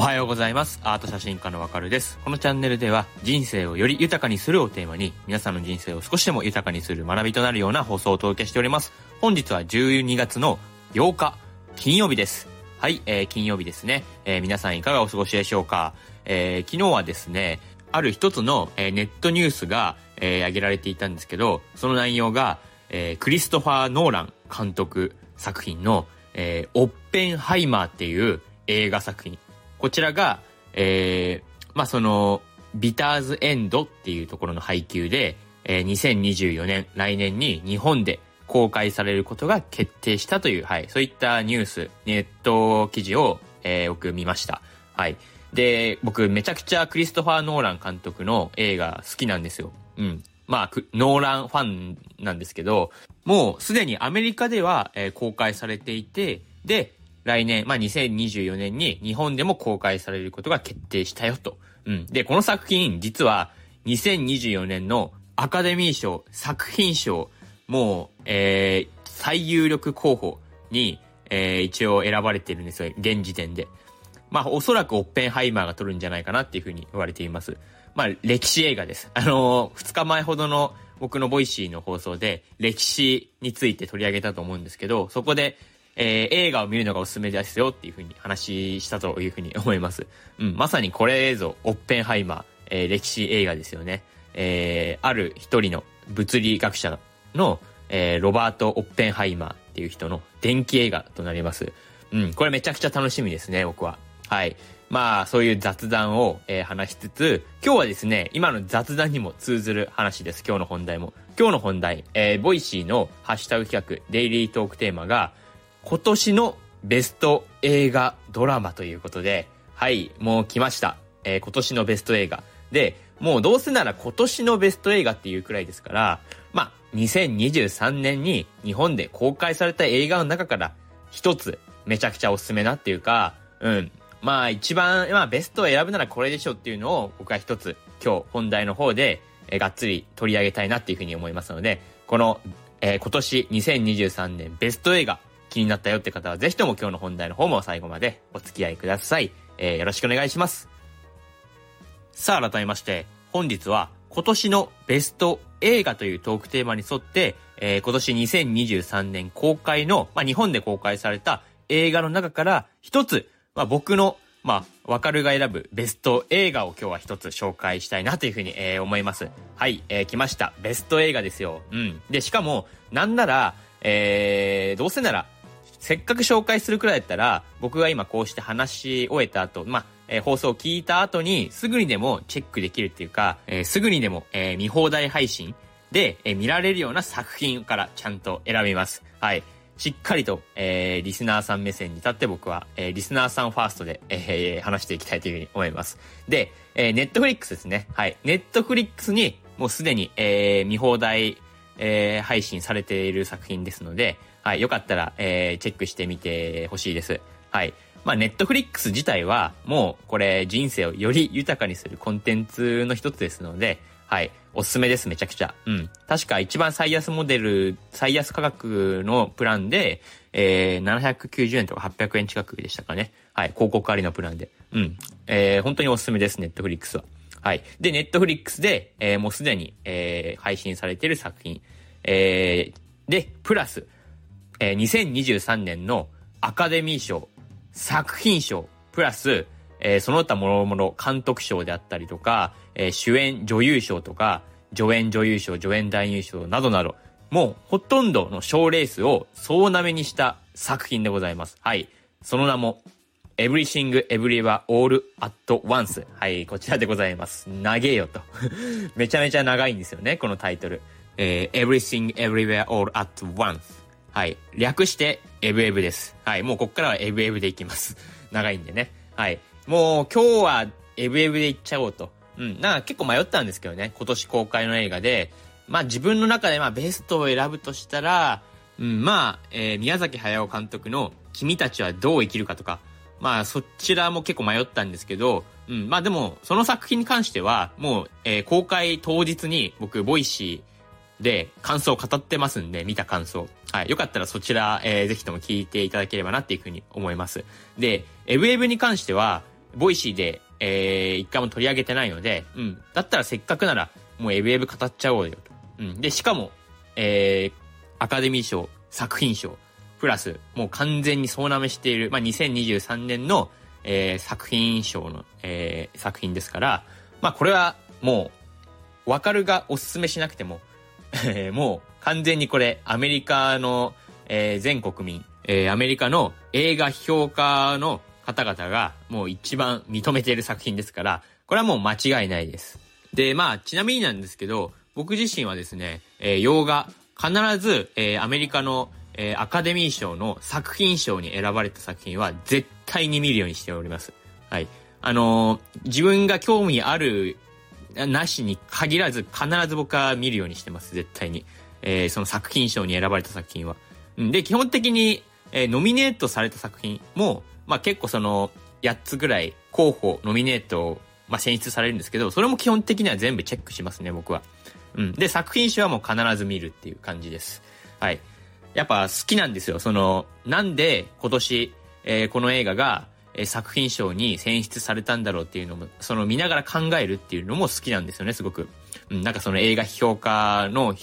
おはようございます。アート写真家のわかるです。このチャンネルでは人生をより豊かにするをテーマに皆さんの人生を少しでも豊かにする学びとなるような放送をお届けしております。本日は12月の8日金曜日です。はい、えー、金曜日ですね。えー、皆さんいかがお過ごしでしょうか？えー、昨日はですね、ある一つの、えー、ネットニュースが、えー、挙げられていたんですけど、その内容が、えー、クリストファー・ノーラン監督作品の、えー、オッペンハイマーっていう映画作品。こちらが、えー、まあ、その、ビターズエンドっていうところの配給で、えー、2024年、来年に日本で公開されることが決定したという、はい、そういったニュース、ネット記事を、えー、僕見ました。はい。で、僕めちゃくちゃクリストファー・ノーラン監督の映画好きなんですよ。うん。まあ、ノーランファンなんですけど、もうすでにアメリカでは、えー、公開されていて、で、来年、まあ、2024年に日本でも公開されることが決定したよと。うん。で、この作品、実は2024年のアカデミー賞作品賞、もう、えー、最有力候補に、えー、一応選ばれてるんですよ。現時点で。まあ、おそらくオッペンハイマーが撮るんじゃないかなっていうふうに言われています。まあ、歴史映画です。あのー、2日前ほどの僕の Voicy の放送で歴史について取り上げたと思うんですけど、そこで、えー、映画を見るのがおすすめですよっていうふうに話したというふうに思います。うん、まさにこれぞ、オッペンハイマー、えー、歴史映画ですよね。えー、ある一人の物理学者の、えー、ロバート・オッペンハイマーっていう人の伝記映画となります。うん、これめちゃくちゃ楽しみですね、僕は。はい。まあ、そういう雑談を、えー、話しつつ、今日はですね、今の雑談にも通ずる話です、今日の本題も。今日の本題、えー、 Voicy のハッシュタグ企画、デイリートークテーマが、今年のベスト映画ドラマということで、はい、もう来ました。えー、今年のベスト映画。で、もうどうせなら今年のベスト映画っていうくらいですから、まあ、2023年に日本で公開された映画の中から一つめちゃくちゃおすすめなっていうか、うん。まあ一番、まあベストを選ぶならこれでしょっていうのを僕は一つ今日本題の方で、えー、がっつり取り上げたいなっていうふうに思いますので、この、えー、今年2023年ベスト映画気になったよって方はぜひとも今日の本題の方も最後までお付き合いください。えー、よろしくお願いします。さあ改めまして、本日は今年のベスト映画というトークテーマに沿って、えー、今年2023年公開の、まあ、日本で公開された映画の中から一つ、まあ、僕の、まあ、わかるが選ぶベスト映画を今日は一つ紹介したいなというふうに、えー、思います。はい、えー、来ました。ベスト映画ですよ。うん。で、しかも、なんなら、えー、どうせなら、せっかく紹介するくらいだったら、僕が今こうして話し終えた後、まあ、えー、放送を聞いた後に、すぐにでもチェックできるっていうか、えー、すぐにでも、えー、見放題配信で、え見られるような作品からちゃんと選びます。はい。しっかりと、えー、リスナーさん目線に立って僕は、えー、リスナーさんファーストで、えー、話していきたいというふうに思います。で、えー、ネットフリックスですね。はい。ネットフリックスにもうすでに、えー、見放題、えー、配信されている作品ですので、はい、よかったら、えー、チェックしてみてほしいです。はい。まあ、ネットフリックス自体は、もう、これ、人生をより豊かにするコンテンツの一つですので、はい。おすすめです、めちゃくちゃ。うん。確か一番最安モデル、最安価格のプランで、えー、790円とか800円近くでしたかね。はい。広告ありのプランで。うん。えー、本当におすすめです、ネットフリックスは。はい。で、ネットフリックスで、えー、もうすでに、えー、配信されている作品。えー、で、プラス、えー、2023年のアカデミー賞、作品賞、プラス、えー、その他諸々監督賞であったりとか、えー、主演女優賞とか、助演女優賞、助演男優賞などなど、もうほとんどの賞レースを総なめにした作品でございます。はい。その名も、Everything Everywhere All at Once。はい、こちらでございます。長えよと。めちゃめちゃ長いんですよね、このタイトル。えー、Everything Everywhere All at Once。はい。略して、エブエブです。はい。もうこっからはエブエブでいきます。長いんでね。はい。もう今日はエブエブでいっちゃおうと。うん。なんか結構迷ったんですけどね。今年公開の映画で。まあ自分の中でまあベストを選ぶとしたら、うん、まあ、えー、宮崎駿監督の君たちはどう生きるかとか、まあそちらも結構迷ったんですけど、うん、まあでもその作品に関してはもう、えー、公開当日に僕 Voicy、で、感想を語ってますんで、見た感想。はい。よかったらそちら、えー、ぜひとも聞いていただければなっていうふうに思います。で、エブエブに関しては、 Voicy で、えー、一回も取り上げてないので、うん。だったらせっかくなら、もうエブエブ語っちゃおうよと。うん。で、しかも、えー、アカデミー賞、作品賞、プラス、もう完全に総なめしている、まあ、2023年の、えー、作品賞の、えー、作品ですから、まあ、これはもう、わかるがおすすめしなくても、えー、もう完全にこれ、アメリカの、えー、全国民、えー、アメリカの映画評価の方々がもう一番認めている作品ですから、これはもう間違いないです。で、まあ、ちなみになんですけど、僕自身はですね、えー、洋画、必ず、えー、アメリカの、えー、アカデミー賞の作品賞に選ばれた作品は絶対に見るようにしております。はい。あのー、自分が興味ある、なしに限らず必ず僕は見るようにしてます、絶対に。えー、その作品賞に選ばれた作品は。で、基本的に、えー、ノミネートされた作品も、まあ結構その、8つぐらい候補、ノミネート、まあ選出されるんですけど、それも基本的には全部チェックしますね、僕は。うん。で、作品集はもう必ず見るっていう感じです。はい。やっぱ好きなんですよ。その、なんで今年、えー、この映画が、作品賞に選出されたんだろうっていうのも、その見ながら考えるっていうのも好きなんですよね、すごく。うん、なんかその映画評価の、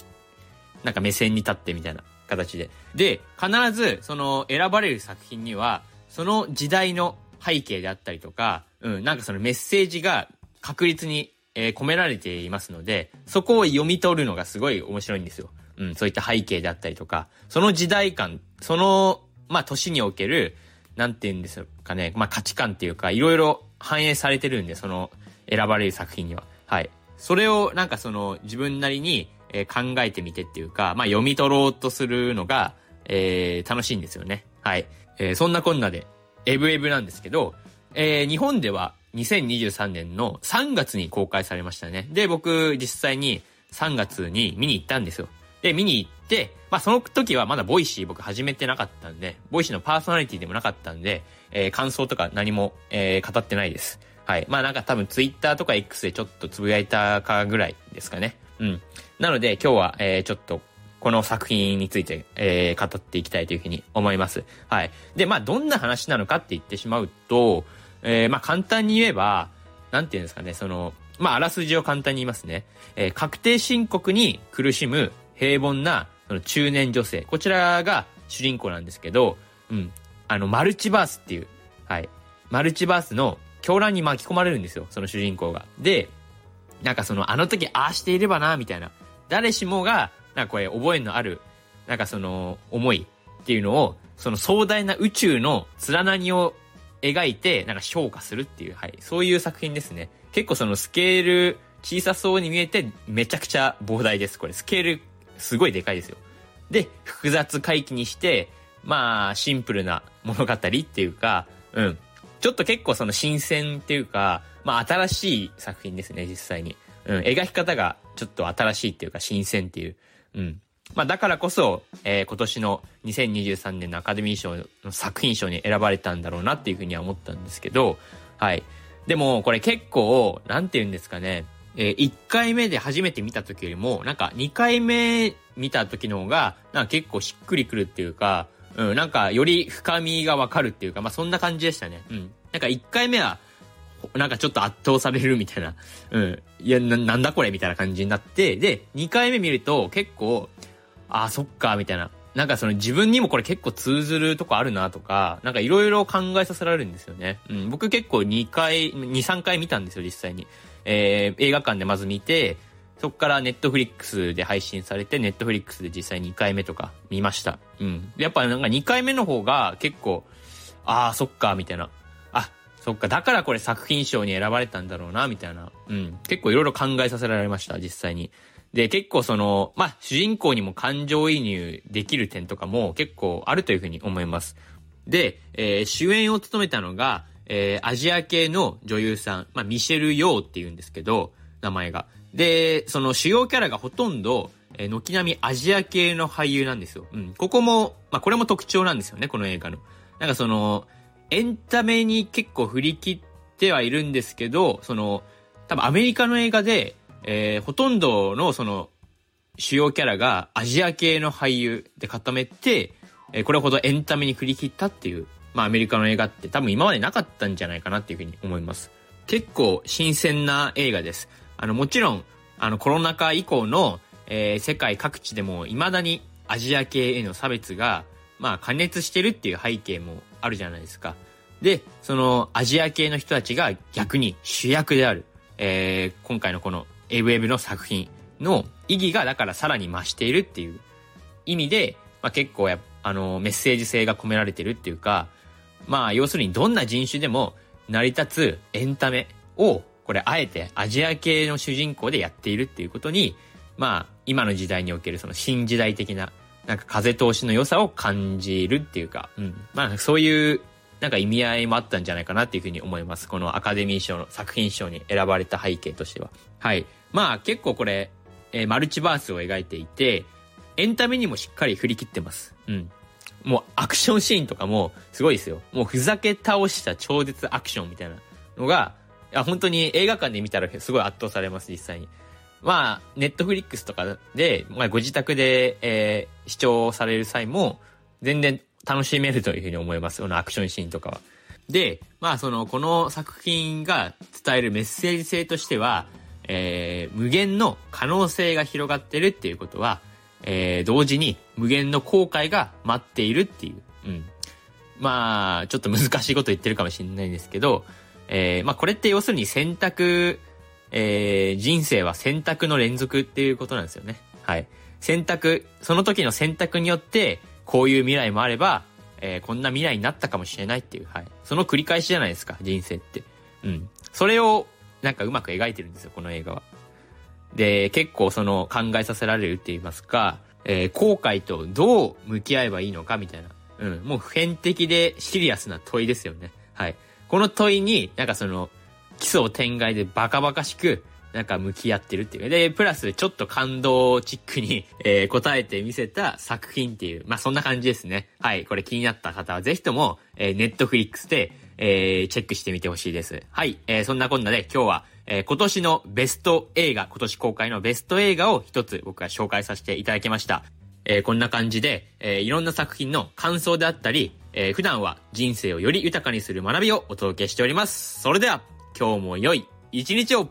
なんか目線に立ってみたいな形で。で、必ず、その選ばれる作品には、その時代の背景であったりとか、うん、なんかそのメッセージが確実にえー、込められていますので、そこを読み取るのがすごい面白いんですよ。うん、そういった背景であったりとか、その時代感、その、まあ、年における、なんて言うんですかね、まあ、価値観っていうか、いろいろ反映されてるんで、その、選ばれる作品には。はい。それを、なんかその、自分なりに、えー、考えてみてっていうか、まあ、読み取ろうとするのが、えー、楽しいんですよね。はい。えー、そんなこんなで、エブエブなんですけど、えー、日本では2023年の3月に公開されましたね。で、僕実際に3月に見に行ったんですよ。で、見に行って、まあその時はまだ Voicy 僕始めてなかったんで、 Voicy のパーソナリティでもなかったんで、えー、感想とか何も、えー、語ってないです。はい。まあなんか多分ツイッターとか X でちょっとつぶやいたかぐらいですかね。うん。なので今日は、えー、ちょっとこの作品について、えー、語っていきたいというふうに思います。はい。で、まあどんな話なのかって言ってしまうと、えー、まあ簡単に言えば、なんていうんですかね、その、まああらすじを簡単に言いますね。えー、確定申告に苦しむ平凡な、その中年女性。こちらが主人公なんですけど、うん。あの、マルチバースっていう、はい。マルチバースの狂乱に巻き込まれるんですよ、その主人公が。で、なんかその、あの時ああしていればな、みたいな。誰しもが、なんかこれ覚えのある、なんかその、思いっていうのを、その壮大な宇宙の連なりを描いて、なんか昇華するっていう、はい。そういう作品ですね。結構そのスケール小さそうに見えて、めちゃくちゃ膨大です。これ、スケール、すごいでかいですよ。で、複雑回帰にして、まあ、シンプルな物語っていうか、うん。ちょっと結構その新鮮っていうか、まあ新しい作品ですね、実際に。うん、描き方がちょっと新しいっていうか新鮮っていう。うん。まあだからこそ、えー、今年の2023年のアカデミー賞の作品賞に選ばれたんだろうなっていうふうには思ったんですけど、はい。でもこれ結構、なんて言うんですかね、えー、1回目で初めて見た時よりも、なんか2回目見た時の方が、なんか結構しっくりくるっていうか、うん、なんかより深みがわかるっていうか、まあそんな感じでしたね。うん。なんか1回目は、なんかちょっと圧倒されるみたいな、うん。いや、な、なんだこれみたいな感じになって、で、2回目見ると結構、ああ、そっか、みたいな。なんかその自分にもこれ結構通ずるとこあるなとか、なんかいろいろ考えさせられるんですよね。うん、僕結構2回、2、3回見たんですよ、実際に。えー、映画館でまず見て、そこからネットフリックスで配信されて、ネットフリックスで実際2回目とか見ました。うん。やっぱなんか2回目の方が結構、ああ、そっか、みたいな。あ、そっか、だからこれ作品賞に選ばれたんだろうな、みたいな。うん。結構いろいろ考えさせられました、実際に。で、結構その、まあ、主人公にも感情移入できる点とかも結構あるというふうに思います。で、えー、主演を務めたのが、えー、アジア系の女優さん、まあ、ミシェル・ヨーって言うんですけど、名前が。で、その主要キャラがほとんど、えー、軒並みアジア系の俳優なんですよ。うん。ここも、まあ、これも特徴なんですよね、この映画の。なんかその、エンタメに結構振り切ってはいるんですけど、その、多分アメリカの映画で、えー、ほとんどのその主要キャラがアジア系の俳優で固めて、えー、これほどエンタメに振り切ったっていう、まあアメリカの映画って多分今までなかったんじゃないかなっていうふうに思います。結構新鮮な映画です。あの、もちろん、あのコロナ禍以降の、えー、世界各地でも未だにアジア系への差別が、まあ加熱してるっていう背景もあるじゃないですか。で、そのアジア系の人たちが逆に主役である、えー、今回のこの a ウェブの作品の意義がだからさらに増しているっていう意味で、まあ、結構や、あの、メッセージ性が込められてるっていうか、まあ、要するにどんな人種でも成り立つエンタメを、これあえてアジア系の主人公でやっているっていうことに、まあ、今の時代におけるその新時代的な、なんか風通しの良さを感じるっていうか、うん。まあ、そういうなんか意味合いもあったんじゃないかなっていうふうに思います。このアカデミー賞の作品賞に選ばれた背景としては。はい。まあ結構これ、えー、マルチバースを描いていて、エンタメにもしっかり振り切ってます。うん。もうアクションシーンとかもすごいですよ。もうふざけ倒した超絶アクションみたいなのが、いや本当に映画館で見たらすごい圧倒されます、実際に。まあ、ネットフリックスとかで、まあ、ご自宅で、えー、視聴される際も、全然楽しめるというふうに思います。このアクションシーンとかは。で、まあその、この作品が伝えるメッセージ性としては、えー、無限の可能性が広がってるっていうことは、えー、同時に無限の後悔が待っているっていう。うん。まあ、ちょっと難しいこと言ってるかもしれないんですけど、えー、まあこれって要するに選択、えー、人生は選択の連続っていうことなんですよね。はい。選択、その時の選択によって、こういう未来もあれば、えー、こんな未来になったかもしれないっていう、はい。その繰り返しじゃないですか、人生って。うん。それを、なんかうまく描いてるんですよ、この映画は。で、結構その考えさせられるって言いますか、えー、後悔とどう向き合えばいいのかみたいな。うん。もう普遍的でシリアスな問いですよね。はい。この問いに、なんかその、基礎天外でバカバカしく、なんか向き合ってるっていう。で、プラスちょっと感動チックに、えー、答えてみせた作品っていう、まあ、そんな感じですね。はい。これ気になった方はぜひとも、えー、ネットフリックスで、えー、チェックしてみてほしいです。はい。えー、そんなこんなで今日は、えー、今年のベスト映画、今年公開のベスト映画を一つ僕が紹介させていただきました。えー、こんな感じで、えー、いろんな作品の感想であったり、えー、普段は人生をより豊かにする学びをお届けしております。それでは、今日も良い一日を